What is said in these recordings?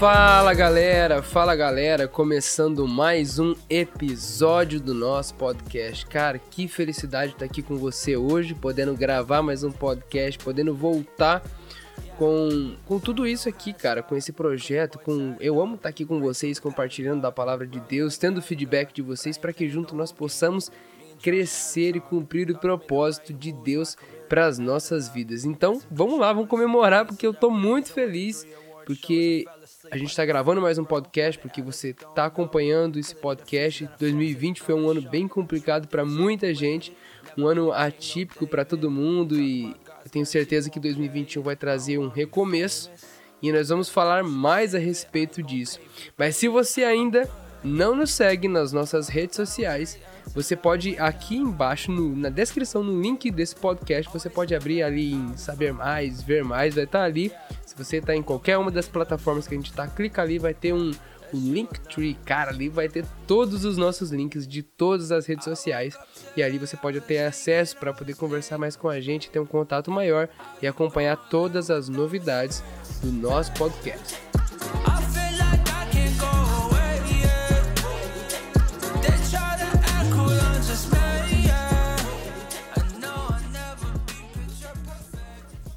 Fala galera, fala galera, começando mais um episódio do nosso podcast. Cara, que felicidade estar aqui com você hoje, podendo gravar mais um podcast, podendo voltar com, com tudo isso aqui, cara, com esse projeto, com eu amo estar aqui com vocês, compartilhando da palavra de Deus, tendo feedback de vocês para que junto nós possamos crescer e cumprir o propósito de Deus para as nossas vidas. Então, vamos lá, vamos comemorar porque eu tô muito feliz porque a gente está gravando mais um podcast porque você está acompanhando esse podcast. 2020 foi um ano bem complicado para muita gente, um ano atípico para todo mundo e eu tenho certeza que 2021 vai trazer um recomeço e nós vamos falar mais a respeito disso. Mas se você ainda não nos segue nas nossas redes sociais, você pode aqui embaixo no, na descrição, no link desse podcast, você pode abrir ali em saber mais, ver mais, vai estar ali se você está em qualquer uma das plataformas que a gente está, clica ali, vai ter um, um Linktree, cara, ali vai ter todos os nossos links de todas as redes sociais e ali você pode ter acesso para poder conversar mais com a gente, ter um contato maior e acompanhar todas as novidades do nosso podcast.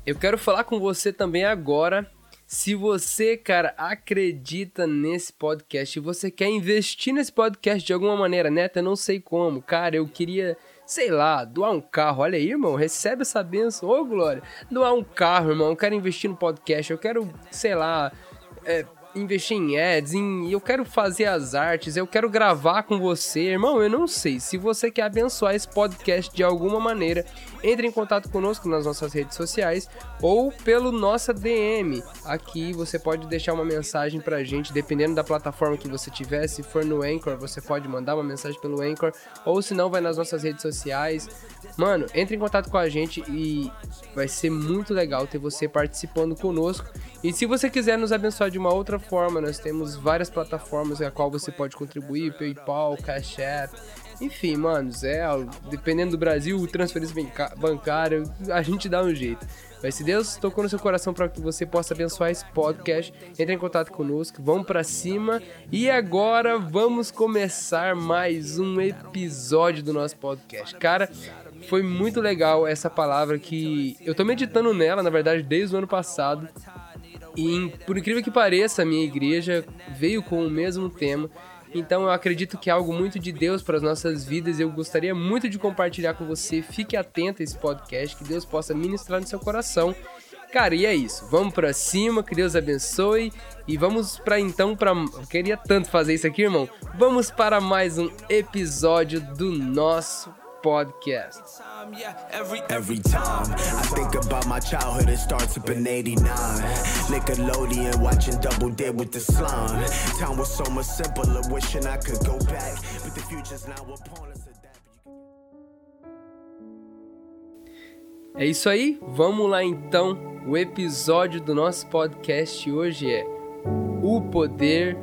Eu quero falar com você também agora. Se você, cara, acredita nesse podcast, se você quer investir nesse podcast de alguma maneira, neta, eu não sei como, cara, eu queria, sei lá, doar um carro. Olha aí, irmão, recebe essa benção. Ô, Glória, doar um carro, irmão. Eu quero investir no podcast, eu quero, sei lá, é, investir em ads, em, eu quero fazer as artes, eu quero gravar com você, irmão. Eu não sei. Se você quer abençoar esse podcast de alguma maneira, entre em contato conosco nas nossas redes sociais ou pelo nossa DM. Aqui você pode deixar uma mensagem pra gente, dependendo da plataforma que você tiver. Se for no Anchor, você pode mandar uma mensagem pelo Anchor, ou se não, vai nas nossas redes sociais. Mano, entre em contato com a gente e vai ser muito legal ter você participando conosco. E se você quiser nos abençoar de uma outra forma, nós temos várias plataformas a qual você pode contribuir, PayPal, Cash App, enfim, manos, é, dependendo do Brasil, transferência bancária, a gente dá um jeito. Mas se Deus tocou no seu coração para que você possa abençoar esse podcast, entre em contato conosco, vamos para cima. E agora vamos começar mais um episódio do nosso podcast. Cara, foi muito legal essa palavra que eu tô meditando nela, na verdade, desde o ano passado. E por incrível que pareça, a minha igreja veio com o mesmo tema. Então eu acredito que é algo muito de Deus para as nossas vidas. Eu gostaria muito de compartilhar com você. Fique atento a esse podcast, que Deus possa ministrar no seu coração. Cara, e é isso. Vamos para cima, que Deus abençoe e vamos para então para eu queria tanto fazer isso aqui, irmão. Vamos para mais um episódio do nosso podcast. Yeah, every Every time I think about my childhood, it starts up in 89. Nickelodeon, watching Double Dare with the slime. Time was so much simpler, wishing I could go back. But the future's now upon us. É isso aí, vamos lá então. O episódio do nosso podcast hoje é O Poder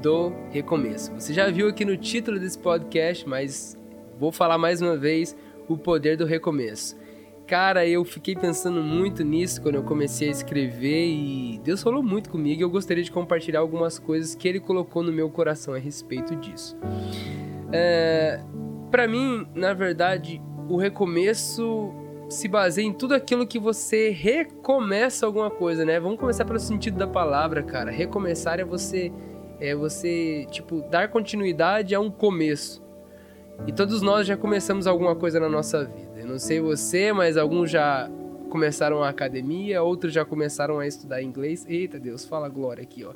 do Recomeço. Você já viu aqui no título desse podcast, mas vou falar mais uma vez: O Poder do Recomeço. Cara, eu fiquei pensando muito nisso quando eu comecei a escrever e Deus falou muito comigo e eu gostaria de compartilhar algumas coisas que Ele colocou no meu coração a respeito disso. É, para mim, na verdade, o recomeço se baseia em tudo aquilo que você recomeça alguma coisa, né? Vamos começar pelo sentido da palavra, cara. Recomeçar é você é você, tipo, dar continuidade a um começo. E todos nós já começamos alguma coisa na nossa vida. Eu não sei você, mas alguns já começaram a academia, outros já começaram a estudar inglês. Eita Deus, fala glória aqui, ó.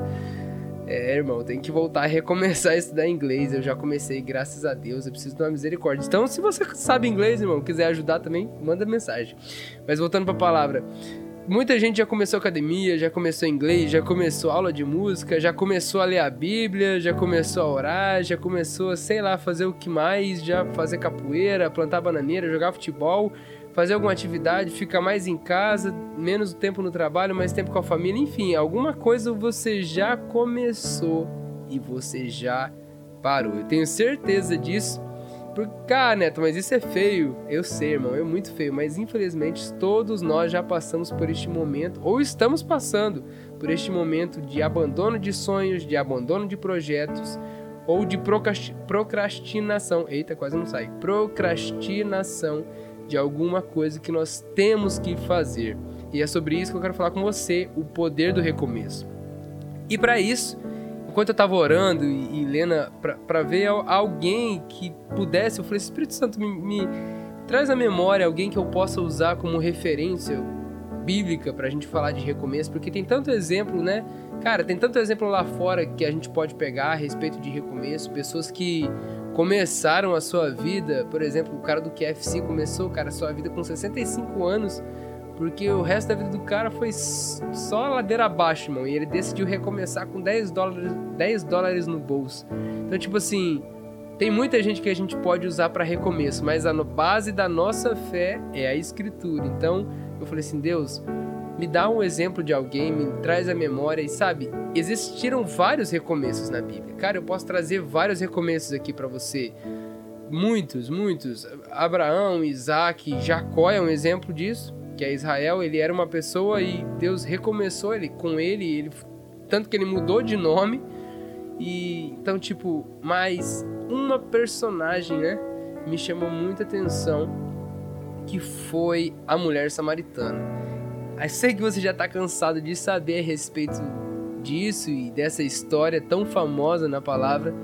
É, irmão, tem que voltar a recomeçar a estudar inglês. Eu já comecei, graças a Deus. Eu preciso de uma misericórdia. Então, se você sabe inglês, irmão, quiser ajudar também, manda mensagem. Mas voltando pra palavra. Muita gente já começou academia, já começou inglês, já começou aula de música, já começou a ler a Bíblia, já começou a orar, já começou, sei lá, fazer o que mais, já fazer capoeira, plantar bananeira, jogar futebol, fazer alguma atividade, ficar mais em casa, menos tempo no trabalho, mais tempo com a família, enfim, alguma coisa você já começou e você já parou. Eu tenho certeza disso. Porque, cara, Neto, mas isso é feio. Eu sei, irmão, é muito feio. Mas infelizmente todos nós já passamos por este momento, ou estamos passando por este momento de abandono de sonhos, de abandono de projetos, ou de procrastinação. Eita, quase não sai. Procrastinação de alguma coisa que nós temos que fazer. E é sobre isso que eu quero falar com você, o poder do recomeço. E para isso, enquanto eu tava orando e, e lendo para ver alguém que pudesse, eu falei, Espírito Santo, me, me traz à memória alguém que eu possa usar como referência bíblica pra gente falar de recomeço, porque tem tanto exemplo, né? Cara, tem tanto exemplo lá fora que a gente pode pegar a respeito de recomeço, pessoas que começaram a sua vida, por exemplo, o cara do QFC começou, cara, sua vida com 65 anos, porque o resto da vida do cara foi só ladeira abaixo, mano, e ele decidiu recomeçar com 10 dólares, 10 dólares no bolso. Então, tipo assim, tem muita gente que a gente pode usar para recomeço, mas a base da nossa fé é a escritura. Então, eu falei assim, Deus, me dá um exemplo de alguém, me traz a memória e sabe, existiram vários recomeços na Bíblia. Cara, eu posso trazer vários recomeços aqui para você. Muitos, muitos. Abraão, Isaac, Jacó é um exemplo disso, que é Israel, ele era uma pessoa e Deus recomeçou ele com ele, ele tanto que ele mudou de nome. E então, tipo, mais uma personagem, né, me chamou muita atenção, que foi a mulher samaritana. Eu sei que você já está cansado de saber a respeito disso e dessa história tão famosa na palavra,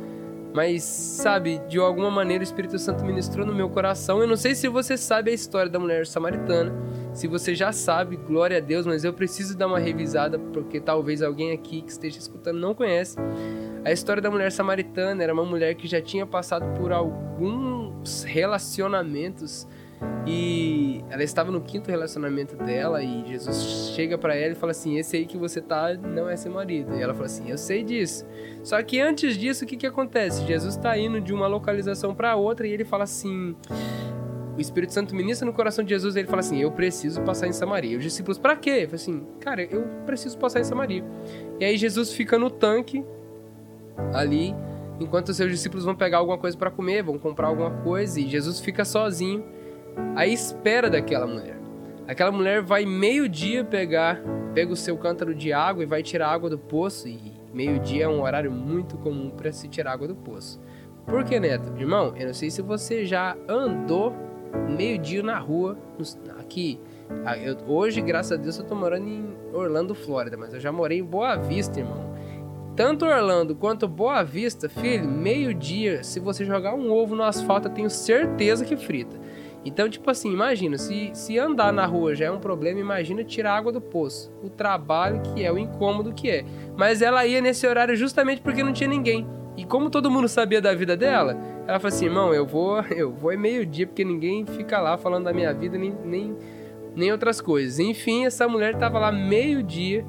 mas sabe, de alguma maneira o Espírito Santo ministrou no meu coração. Eu não sei se você sabe a história da mulher samaritana, se você já sabe, glória a Deus, mas eu preciso dar uma revisada porque talvez alguém aqui que esteja escutando não conhece. A história da mulher samaritana era uma mulher que já tinha passado por alguns relacionamentos e ela estava no quinto relacionamento dela e Jesus chega para ela e fala assim: "Esse aí que você tá não é seu marido". E ela fala assim: "Eu sei disso". Só que antes disso, o que que acontece? Jesus está indo de uma localização para outra e ele fala assim: o Espírito Santo ministra no coração de Jesus e ele fala assim: Eu preciso passar em Samaria. Os discípulos, para quê? Ele fala assim: Cara, eu preciso passar em Samaria. E aí Jesus fica no tanque ali, enquanto os seus discípulos vão pegar alguma coisa para comer, vão comprar alguma coisa, e Jesus fica sozinho à espera daquela mulher. Aquela mulher vai meio-dia pegar, pega o seu cântaro de água e vai tirar água do poço. E meio-dia é um horário muito comum para se tirar água do poço. Por que, Neto? Irmão, eu não sei se você já andou meio-dia na rua, aqui. Ah, eu, hoje, graças a Deus, eu tô morando em Orlando, Flórida, mas eu já morei em Boa Vista, irmão. Tanto Orlando quanto Boa Vista, filho, meio-dia, se você jogar um ovo no asfalto, eu tenho certeza que frita. Então, tipo assim, imagina, se, se andar na rua já é um problema, imagina tirar água do poço. O trabalho que é, o incômodo que é. Mas ela ia nesse horário justamente porque não tinha ninguém. E como todo mundo sabia da vida dela, ela falou assim, irmão, eu vou, eu vou é meio-dia, porque ninguém fica lá falando da minha vida, nem, nem, nem outras coisas. Enfim, essa mulher tava lá meio-dia,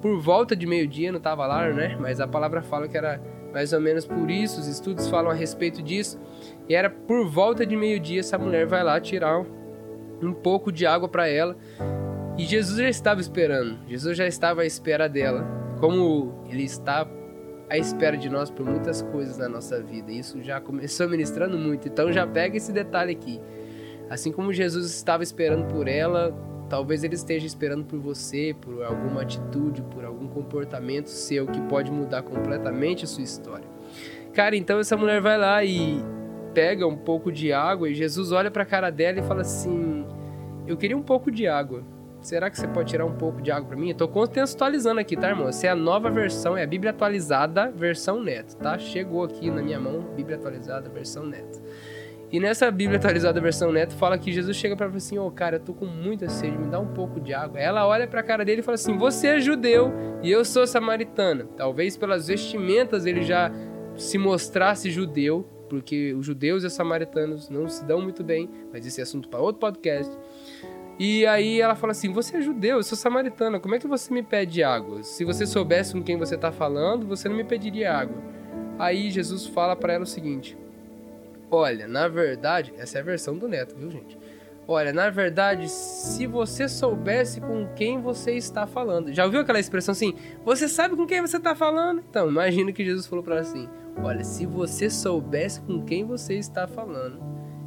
por volta de meio-dia, não tava lá, né? Mas a palavra fala que era mais ou menos por isso, os estudos falam a respeito disso. E era por volta de meio-dia, essa mulher vai lá tirar um pouco de água para ela. E Jesus já estava esperando, Jesus já estava à espera dela, como ele está à espera de nós por muitas coisas na nossa vida. Isso já começou ministrando muito, então já pega esse detalhe aqui. Assim como Jesus estava esperando por ela, talvez ele esteja esperando por você, por alguma atitude, por algum comportamento seu que pode mudar completamente a sua história. Cara, então essa mulher vai lá e pega um pouco de água e Jesus olha para a cara dela e fala assim: Eu queria um pouco de água. Será que você pode tirar um pouco de água para mim? Eu tô contextualizando aqui, tá, irmão? Essa é a nova versão, é a Bíblia atualizada, versão neto, tá? Chegou aqui na minha mão, Bíblia atualizada, versão neto. E nessa Bíblia atualizada, versão neto, fala que Jesus chega para ela assim: Ô, oh, cara, eu tô com muita sede, me dá um pouco de água. Ela olha para a cara dele e fala assim: Você é judeu e eu sou samaritana. Talvez pelas vestimentas ele já se mostrasse judeu, porque os judeus e os samaritanos não se dão muito bem, mas esse é assunto para outro podcast. E aí ela fala assim: Você é judeu, eu sou samaritana, como é que você me pede água? Se você soubesse com quem você está falando, você não me pediria água. Aí Jesus fala para ela o seguinte: Olha, na verdade, essa é a versão do neto, viu, gente? Olha, na verdade, se você soubesse com quem você está falando. Já ouviu aquela expressão assim? Você sabe com quem você está falando? Então, imagina que Jesus falou para ela assim: Olha, se você soubesse com quem você está falando,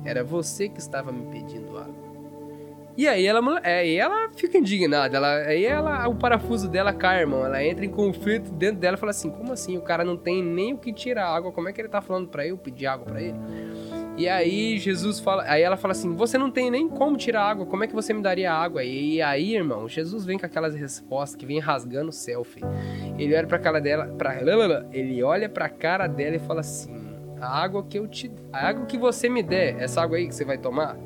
era você que estava me pedindo água. E aí ela, é, e ela fica indignada, ela, aí ela, o parafuso dela cai, irmão. Ela entra em conflito dentro dela e fala assim: como assim? O cara não tem nem o que tirar água, como é que ele tá falando para eu pedir água para ele? E aí Jesus fala, aí ela fala assim: "Você não tem nem como tirar água, como é que você me daria água?" E aí, irmão, Jesus vem com aquelas respostas que vem rasgando o selfie. Ele olha para cara dela, para ele olha para cara dela e fala assim: "A água que eu te, a água que você me der, essa água aí que você vai tomar,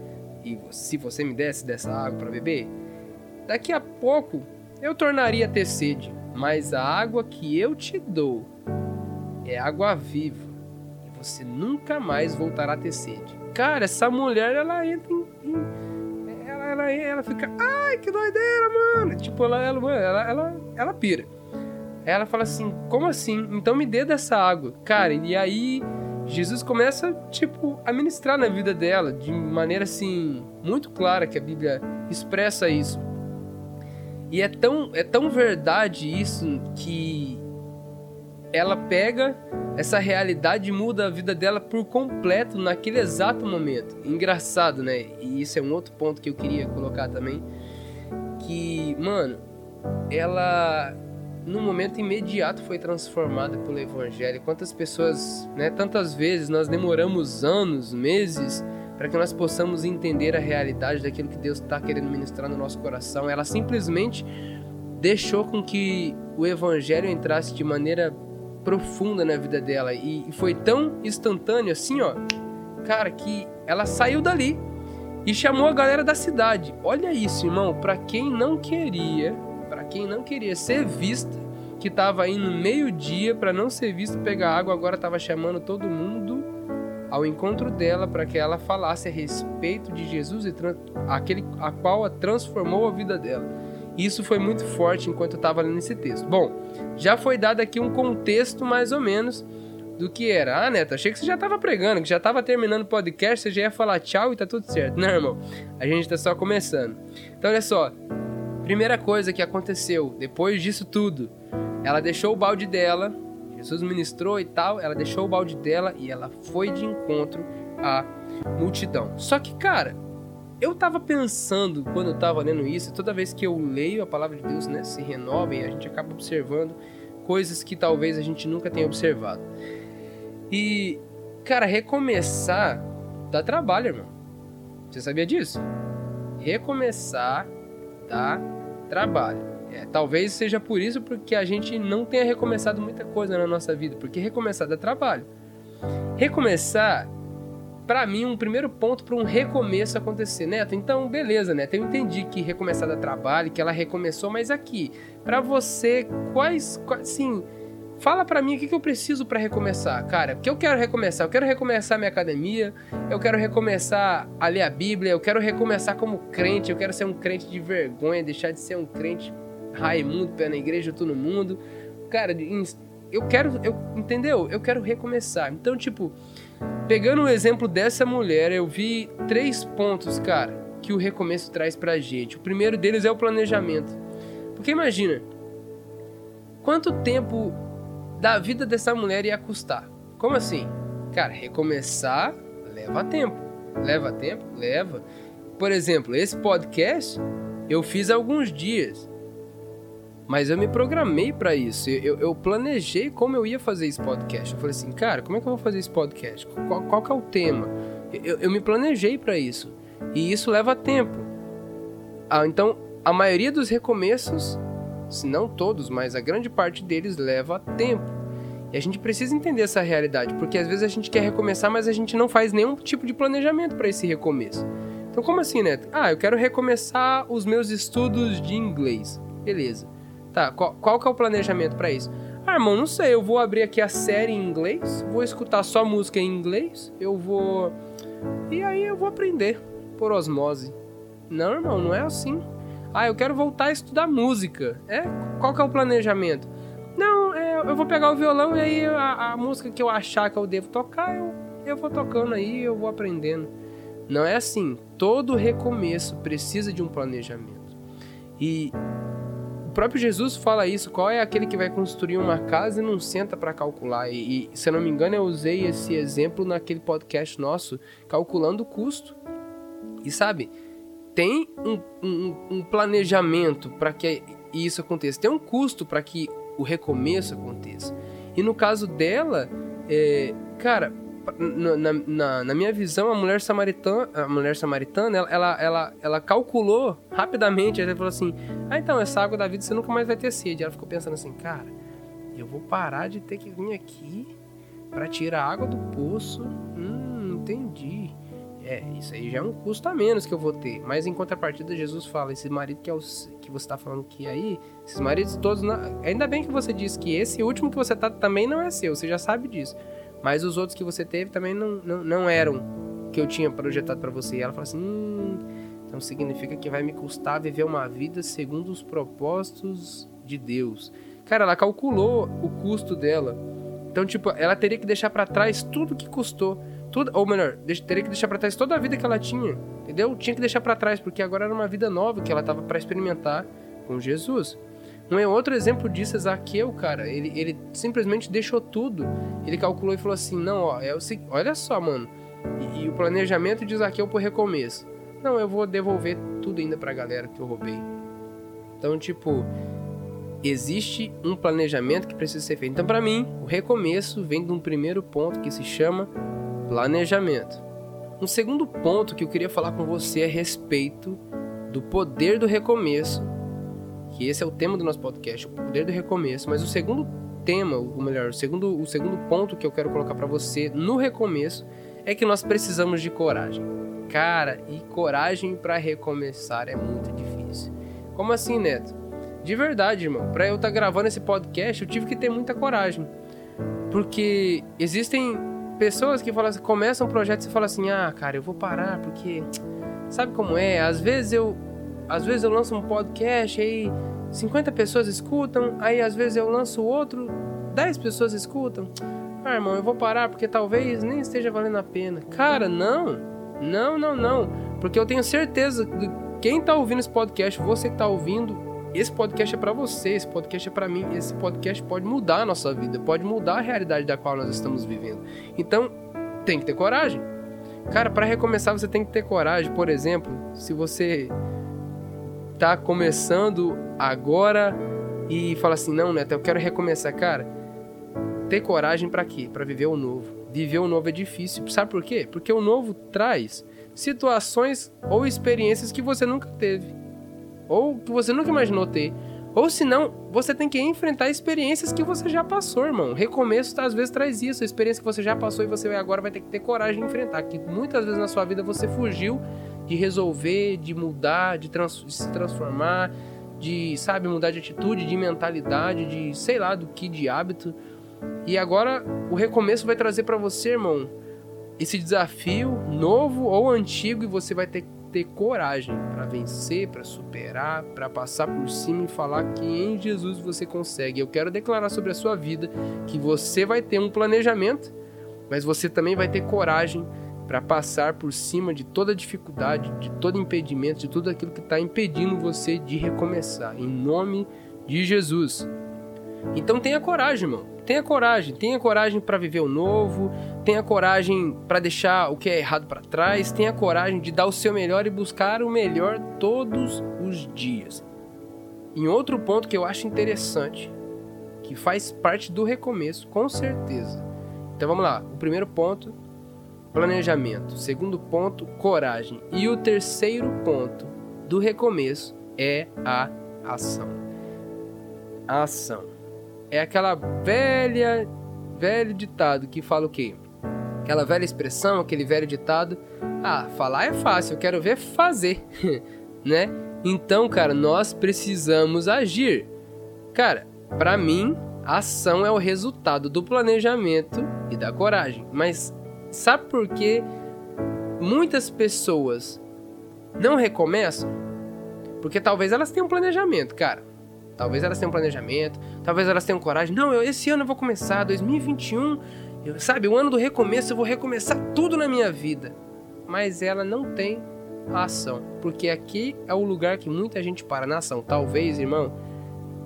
e se você me desse dessa água para beber, daqui a pouco eu tornaria a ter sede, mas a água que eu te dou é água viva e você nunca mais voltará a ter sede. Cara, essa mulher ela entra em, em ela, ela, ela fica, ai que doideira, mano. Tipo, ela, ela, ela, ela, ela pira. Ela fala assim, como assim? Então me dê dessa água. Cara, e aí Jesus começa, tipo, a ministrar na vida dela de maneira assim muito clara que a Bíblia expressa isso. E é tão, é tão verdade isso que ela pega essa realidade e muda a vida dela por completo naquele exato momento. Engraçado, né? E isso é um outro ponto que eu queria colocar também. Que, mano, ela no momento imediato foi transformada pelo evangelho. Quantas pessoas, né, tantas vezes nós demoramos anos, meses para que nós possamos entender a realidade daquilo que Deus está querendo ministrar no nosso coração. Ela simplesmente deixou com que o evangelho entrasse de maneira profunda na vida dela e foi tão instantâneo assim, ó, cara, que ela saiu dali e chamou a galera da cidade. Olha isso, irmão, para quem não queria quem não queria ser vista, que estava aí no meio-dia para não ser visto pegar água, agora estava chamando todo mundo ao encontro dela para que ela falasse a respeito de Jesus e aquele a qual a transformou a vida dela. Isso foi muito forte enquanto eu estava lendo esse texto. Bom, já foi dado aqui um contexto mais ou menos do que era. Ah, Neto, achei que você já estava pregando, que já estava terminando o podcast, você já ia falar tchau e tá tudo certo. Não, irmão, a gente está só começando. Então, olha só, Primeira coisa que aconteceu depois disso tudo, ela deixou o balde dela, Jesus ministrou e tal, ela deixou o balde dela e ela foi de encontro à multidão. Só que, cara, eu tava pensando quando eu tava lendo isso, toda vez que eu leio a palavra de Deus, né, se renova e a gente acaba observando coisas que talvez a gente nunca tenha observado. E, cara, recomeçar dá trabalho, irmão. Você sabia disso? Recomeçar dá trabalho. É, talvez seja por isso porque a gente não tenha recomeçado muita coisa na nossa vida, porque recomeçar dá trabalho. Recomeçar, para mim, um primeiro ponto para um recomeço acontecer, Neto. Então, beleza, Neto. Eu entendi que recomeçar dá trabalho, que ela recomeçou, mas aqui, para você, quais, quais, sim, Fala para mim o que, que eu preciso para recomeçar, cara. Porque eu quero recomeçar. Eu quero recomeçar minha academia. Eu quero recomeçar a ler a Bíblia. Eu quero recomeçar como crente. Eu quero ser um crente de vergonha, deixar de ser um crente Raimundo, pé na igreja, todo mundo. Cara, eu quero, eu, entendeu? Eu quero recomeçar. Então, tipo, pegando o exemplo dessa mulher, eu vi três pontos, cara, que o recomeço traz pra gente. O primeiro deles é o planejamento. Porque imagina, quanto tempo da vida dessa mulher ia custar. Como assim? Cara, recomeçar leva tempo. Leva tempo? Leva. Por exemplo, esse podcast eu fiz alguns dias. Mas eu me programei para isso. Eu, eu, planejei como eu ia fazer esse podcast. Eu falei assim, cara, como é que eu vou fazer esse podcast? Qual, qual que é o tema? Eu, eu me planejei para isso. E isso leva tempo. Ah, então, a maioria dos recomeços se não todos, mas a grande parte deles leva tempo. E a gente precisa entender essa realidade, porque às vezes a gente quer recomeçar, mas a gente não faz nenhum tipo de planejamento para esse recomeço. Então, como assim, Neto? Ah, eu quero recomeçar os meus estudos de inglês. Beleza. Tá, qual, qual que é o planejamento para isso? Ah, irmão, não sei, eu vou abrir aqui a série em inglês, vou escutar só música em inglês, eu vou. E aí eu vou aprender por osmose. Não, irmão, não é assim. Ah, eu quero voltar a estudar música. É? Qual que é o planejamento? Não, é, eu vou pegar o violão e aí a, a, música que eu achar que eu devo tocar, eu, eu vou tocando aí, eu vou aprendendo. Não é assim. Todo recomeço precisa de um planejamento. E o próprio Jesus fala isso. Qual é aquele que vai construir uma casa e não senta para calcular? E, e, se eu não me engano, eu usei esse exemplo naquele podcast nosso, calculando o custo. E sabe, tem um, um, um planejamento para que isso aconteça. Tem um custo para que o recomeço aconteça. E no caso dela, é, cara, na, na, na, minha visão, a mulher samaritana, a mulher samaritana ela, ela, ela, ela calculou rapidamente. Ela falou assim: Ah, então, essa água da vida você nunca mais vai ter sede. Ela ficou pensando assim: Cara, eu vou parar de ter que vir aqui para tirar água do poço. Hum, entendi. É, isso aí já é um custo a menos que eu vou ter. Mas em contrapartida, Jesus fala: esse marido que, é o, que você está falando que aí, esses maridos todos. Não, ainda bem que você disse que esse último que você tá também não é seu, você já sabe disso. Mas os outros que você teve também não, não, não eram que eu tinha projetado para você. E ela fala assim: hum, então significa que vai me custar viver uma vida segundo os propósitos de Deus. Cara, ela calculou o custo dela. Então, tipo, ela teria que deixar para trás tudo que custou. Tudo, ou melhor, teria que deixar para trás toda a vida que ela tinha. Entendeu? Tinha que deixar para trás, porque agora era uma vida nova que ela tava para experimentar com Jesus. Um outro exemplo disso é Zaqueu, cara. Ele, ele simplesmente deixou tudo. Ele calculou e falou assim: não, ó, é o olha só, mano. E, e, o planejamento de Zaqueu pro recomeço. Não, eu vou devolver tudo ainda pra galera que eu roubei. Então, tipo, existe um planejamento que precisa ser feito. Então, para mim, o recomeço vem de um primeiro ponto que se chama planejamento. Um segundo ponto que eu queria falar com você é a respeito do poder do recomeço que esse é o tema do nosso podcast, o poder do recomeço. Mas o segundo tema, ou melhor, o segundo, o segundo ponto que eu quero colocar para você no recomeço é que nós precisamos de coragem. Cara, e coragem para recomeçar é muito difícil. Como assim, Neto? De verdade, irmão. Para eu estar tá gravando esse podcast, eu tive que ter muita coragem. Porque existem pessoas que falam assim, começam um projeto e falam assim: "Ah, cara, eu vou parar porque sabe como é? Às vezes eu às vezes eu lanço um podcast aí 50 pessoas escutam, aí às vezes eu lanço outro, 10 pessoas escutam. Ah, irmão, eu vou parar porque talvez nem esteja valendo a pena. Cara, não. Não, não, não. Porque eu tenho certeza que quem tá ouvindo esse podcast, você que tá ouvindo, esse podcast é para você, esse podcast é para mim, esse podcast pode mudar a nossa vida, pode mudar a realidade da qual nós estamos vivendo. Então, tem que ter coragem. Cara, para recomeçar você tem que ter coragem. Por exemplo, se você tá começando agora e fala assim: "Não, Neto, eu quero recomeçar, cara". Ter coragem para quê? Para viver o novo. Viver o novo é difícil. Sabe por quê? Porque o novo traz situações ou experiências que você nunca teve, ou que você nunca imaginou ter. Ou senão, você tem que enfrentar experiências que você já passou, irmão. Recomeço às vezes traz isso, a experiência que você já passou e você agora vai ter que ter coragem de enfrentar. Que muitas vezes na sua vida você fugiu de resolver, de mudar, de, trans, de se transformar, de, sabe, mudar de atitude, de mentalidade, de sei lá do que, de hábito. E agora o recomeço vai trazer para você, irmão, esse desafio novo ou antigo e você vai ter que ter coragem para vencer, para superar, para passar por cima e falar que em Jesus você consegue. Eu quero declarar sobre a sua vida que você vai ter um planejamento, mas você também vai ter coragem para passar por cima de toda dificuldade, de todo impedimento, de tudo aquilo que está impedindo você de recomeçar, em nome de Jesus. Então tenha coragem, irmão. Tenha coragem, tenha coragem para viver o novo, tenha coragem para deixar o que é errado para trás, tenha coragem de dar o seu melhor e buscar o melhor todos os dias. Em outro ponto que eu acho interessante, que faz parte do recomeço, com certeza. Então vamos lá. O primeiro ponto planejamento. Segundo ponto, coragem. E o terceiro ponto do recomeço é a ação. A ação. É aquela velha, velho ditado que fala o quê? Aquela velha expressão, aquele velho ditado. Ah, falar é fácil, eu quero ver fazer, né? Então, cara, nós precisamos agir. Cara, para mim, a ação é o resultado do planejamento e da coragem. Mas Sabe por que muitas pessoas não recomeçam, porque talvez elas tenham um planejamento, cara. Talvez elas tenham um planejamento, talvez elas tenham coragem. Não, eu, esse ano eu vou começar, 2021, eu, sabe, o ano do recomeço, eu vou recomeçar tudo na minha vida. Mas ela não tem a ação, porque aqui é o lugar que muita gente para na ação. Talvez, irmão,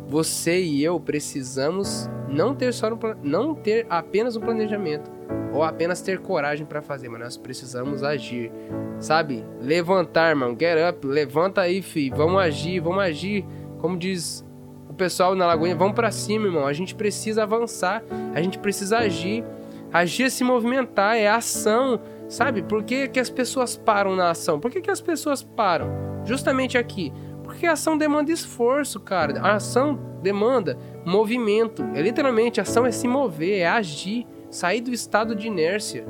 você e eu precisamos não ter só um, não ter apenas um planejamento ou apenas ter coragem para fazer, mas nós precisamos agir, sabe? Levantar, irmão, get up, levanta aí, fi, vamos agir, vamos agir, como diz pessoal na Lagoinha, vamos para cima, irmão. A gente precisa avançar, a gente precisa agir, agir é se movimentar, é ação, sabe? Por que, que as pessoas param na ação? Por que, que as pessoas param? Justamente aqui, porque a ação demanda esforço, cara. A ação demanda movimento. É literalmente, ação é se mover, é agir, sair do estado de inércia.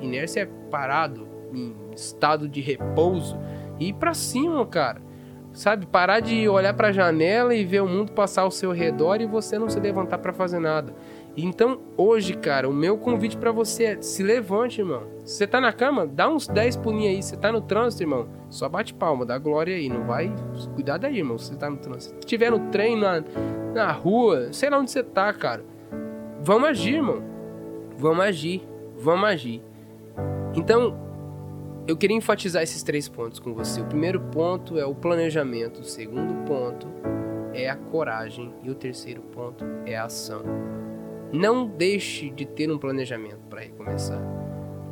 Inércia é parado, em estado de repouso e ir para cima, cara. Sabe, parar de olhar para a janela e ver o mundo passar ao seu redor e você não se levantar para fazer nada. Então, hoje, cara, o meu convite para você é se levante, irmão. Você tá na cama, dá uns 10 pulinhos aí. Você tá no trânsito, irmão, só bate palma, dá glória aí. Não vai. Cuidado aí, irmão, você tá no trânsito. Se tiver no trem, na, na rua, sei lá onde você tá, cara. Vamos agir, irmão. Vamos agir. Vamos agir. Então, eu queria enfatizar esses três pontos com você. O primeiro ponto é o planejamento. O segundo ponto é a coragem. E o terceiro ponto é a ação. Não deixe de ter um planejamento para recomeçar.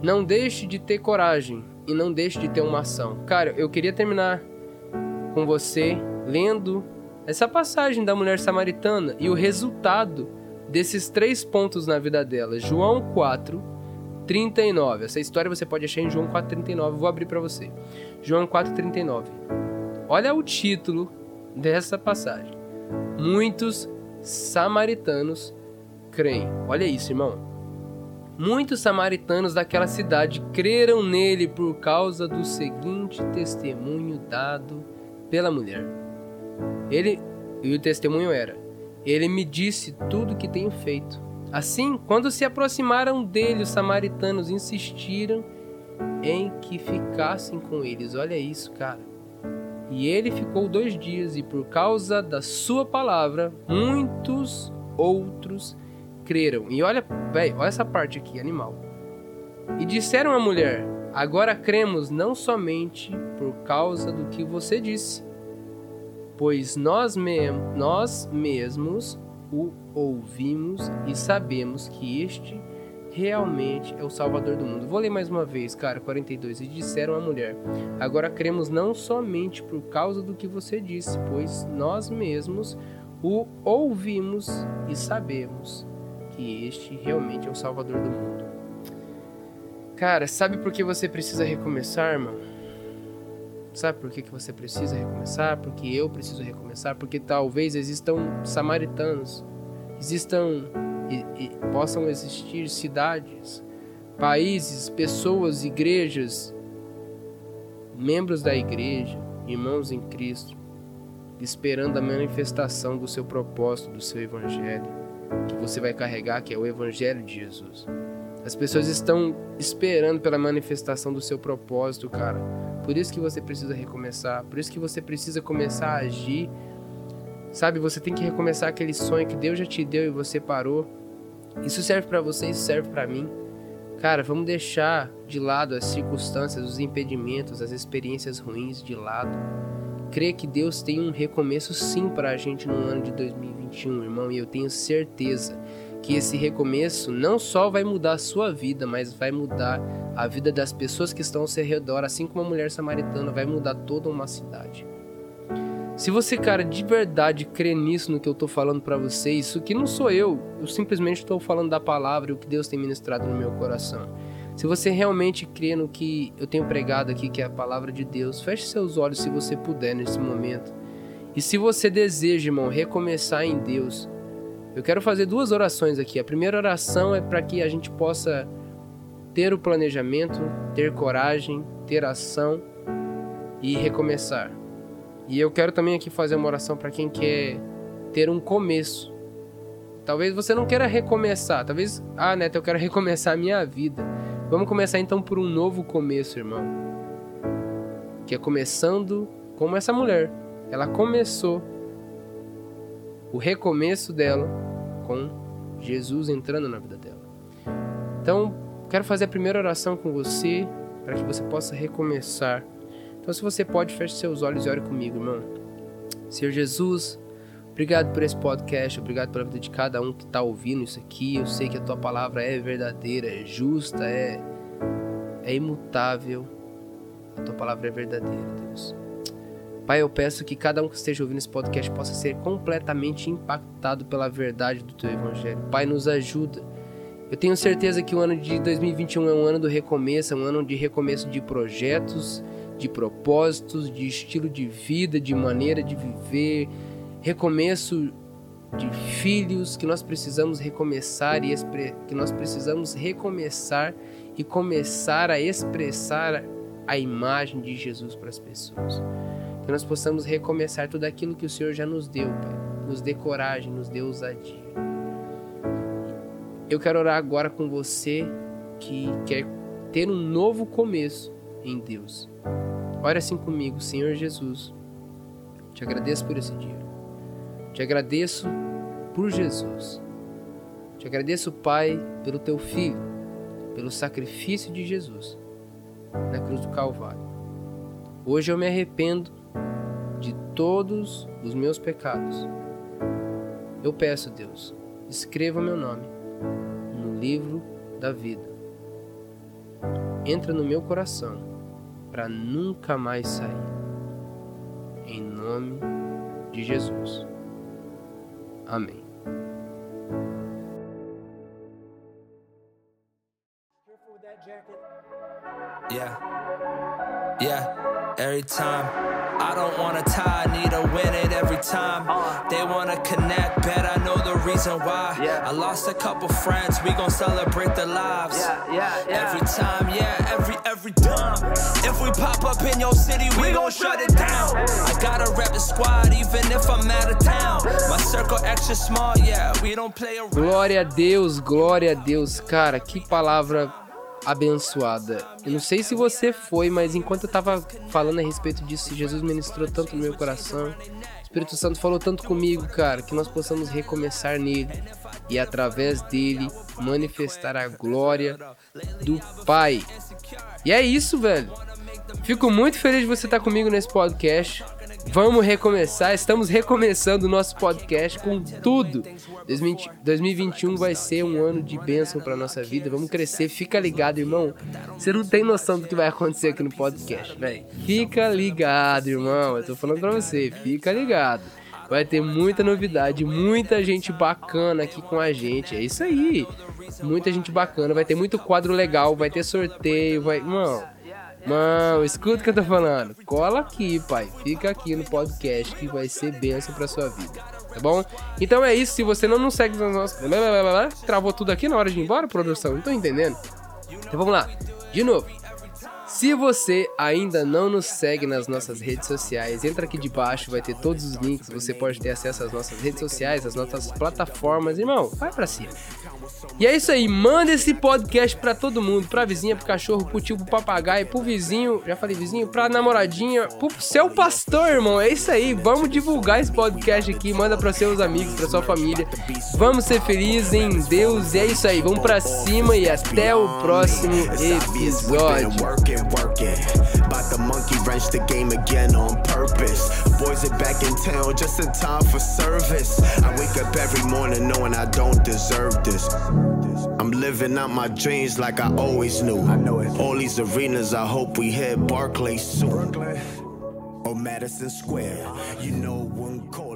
Não deixe de ter coragem e não deixe de ter uma ação. Cara, eu queria terminar com você lendo essa passagem da mulher samaritana e o resultado desses três pontos na vida dela. João 4, 39. Essa história você pode achar em João 4, 39. Vou abrir para você. João 4, 39. Olha o título dessa passagem. Muitos samaritanos creem. Olha isso, irmão. Muitos samaritanos daquela cidade creram nele por causa do seguinte testemunho dado pela mulher. Ele e o testemunho era: Ele me disse tudo que tenho feito. Assim, quando se aproximaram dele, os samaritanos insistiram em que ficassem com eles. Olha isso, cara. E ele ficou dois dias, e por causa da sua palavra, muitos outros creram. E olha, olha essa parte aqui, animal. E disseram à mulher: Agora cremos não somente por causa do que você disse, pois nós, me nós mesmos o ouvimos e sabemos que este realmente é o Salvador do mundo. Vou ler mais uma vez, cara, 42. E disseram à mulher: Agora cremos não somente por causa do que você disse, pois nós mesmos o ouvimos e sabemos que este realmente é o Salvador do mundo. Cara, sabe por que você precisa recomeçar, irmão? Sabe por que, que você precisa recomeçar? Porque eu preciso recomeçar? Porque talvez existam samaritanos, existam e, e possam existir cidades, países, pessoas, igrejas, membros da igreja, irmãos em Cristo, esperando a manifestação do seu propósito, do seu evangelho que você vai carregar, que é o Evangelho de Jesus. As pessoas estão esperando pela manifestação do seu propósito, cara. Por isso que você precisa recomeçar, por isso que você precisa começar a agir. Sabe, você tem que recomeçar aquele sonho que Deus já te deu e você parou. Isso serve para você, isso serve para mim. Cara, vamos deixar de lado as circunstâncias, os impedimentos, as experiências ruins de lado. Crer que Deus tem um recomeço sim para a gente no ano de 2020 2021, irmão, e eu tenho certeza que esse recomeço não só vai mudar a sua vida, mas vai mudar a vida das pessoas que estão ao seu redor, assim como a mulher samaritana vai mudar toda uma cidade. Se você, cara, de verdade crê nisso no que eu tô falando para você, isso que não sou eu, eu simplesmente estou falando da palavra e o que Deus tem ministrado no meu coração. Se você realmente crê no que eu tenho pregado aqui, que é a palavra de Deus, feche seus olhos se você puder nesse momento. E se você deseja, irmão, recomeçar em Deus, eu quero fazer duas orações aqui. A primeira oração é para que a gente possa ter o planejamento, ter coragem, ter ação e recomeçar. E eu quero também aqui fazer uma oração para quem quer ter um começo. Talvez você não queira recomeçar, talvez, ah, Neto, eu quero recomeçar a minha vida. Vamos começar então por um novo começo, irmão. que é começando como essa mulher. Ela começou o recomeço dela com Jesus entrando na vida dela. Então, quero fazer a primeira oração com você para que você possa recomeçar. Então, se você pode, feche seus olhos e ore comigo, irmão. Senhor Jesus, obrigado por esse podcast, obrigado pela vida de cada um que está ouvindo isso aqui. Eu sei que a tua palavra é verdadeira, é justa, é, é imutável. A tua palavra é verdadeira, Deus. Pai, eu peço que cada um que esteja ouvindo esse podcast possa ser completamente impactado pela verdade do teu evangelho. Pai, nos ajuda. Eu tenho certeza que o ano de 2021 é um ano do recomeço, é um ano de recomeço de projetos, de propósitos, de estilo de vida, de maneira de viver, recomeço de filhos que nós precisamos recomeçar e que nós precisamos recomeçar e começar a expressar a imagem de Jesus para as pessoas que nós possamos recomeçar tudo aquilo que o Senhor já nos deu, Pai. Nos dê coragem, nos dê ousadia. Eu quero orar agora com você que quer ter um novo começo em Deus. Ore assim comigo, Senhor Jesus. Te agradeço por esse dia. Te agradeço por Jesus. Te agradeço, Pai, pelo teu filho, pelo sacrifício de Jesus na cruz do Calvário. Hoje eu me arrependo todos os meus pecados. Eu peço, Deus, escreva meu nome no livro da vida. Entra no meu coração para nunca mais sair. Em nome de Jesus. Amém. Yeah. Yeah. Every time. I don't wanna tie, time. They wanna connect, bet I know the reason why. I lost a couple friends, we gon' celebrate their lives. Every time, yeah, every every time. If we pop up in your city, we gon' shut it down. I gotta rep the squad, even if I'm out of town. My circle extra small, yeah, we don't play around. Glória a Deus, glória a Deus, cara, que palavra abençoada. Eu não sei se você foi, mas enquanto eu tava falando a respeito disso, Jesus ministrou tanto no meu coração. O Espírito Santo falou tanto comigo, cara, que nós possamos recomeçar nele e através dele manifestar a glória do Pai. E é isso, velho. Fico muito feliz de você estar comigo nesse podcast. Vamos recomeçar, estamos recomeçando o nosso podcast com tudo. 2021 vai ser um ano de bênção para nossa vida. Vamos crescer, fica ligado, irmão. Você não tem noção do que vai acontecer aqui no podcast, velho. Fica ligado, irmão. Eu tô falando para você, fica ligado. Vai ter muita novidade, muita gente bacana aqui com a gente. É isso aí. Muita gente bacana, vai ter muito quadro legal, vai ter sorteio, vai, mano Mano, escuta o que eu tô falando. Cola aqui, pai. Fica aqui no podcast que vai ser bênção pra sua vida. Tá bom? Então é isso. Se você não nos segue nas nossas. Travou tudo aqui na hora de ir embora, produção? Não tô entendendo. Então vamos lá. De novo. Se você ainda não nos segue nas nossas redes sociais, entra aqui debaixo, vai ter todos os links, você pode ter acesso às nossas redes sociais, às nossas plataformas. Irmão, vai pra cima. E é isso aí, manda esse podcast pra todo mundo, pra vizinha, pro cachorro, pro tio, pro papagaio, pro vizinho, já falei vizinho, pra namoradinha, pro seu pastor, irmão. É isso aí, vamos divulgar esse podcast aqui, manda pra seus amigos, pra sua família. Vamos ser felizes em Deus, e é isso aí, vamos pra cima e até o próximo episódio. The monkey wrench the game again on purpose. Boys are back in town just in time for service. I wake up every morning knowing I don't deserve this. I'm living out my dreams like I always knew. I know it. All these arenas, I hope we hit Barclays soon. Or Madison Square. You know one calling,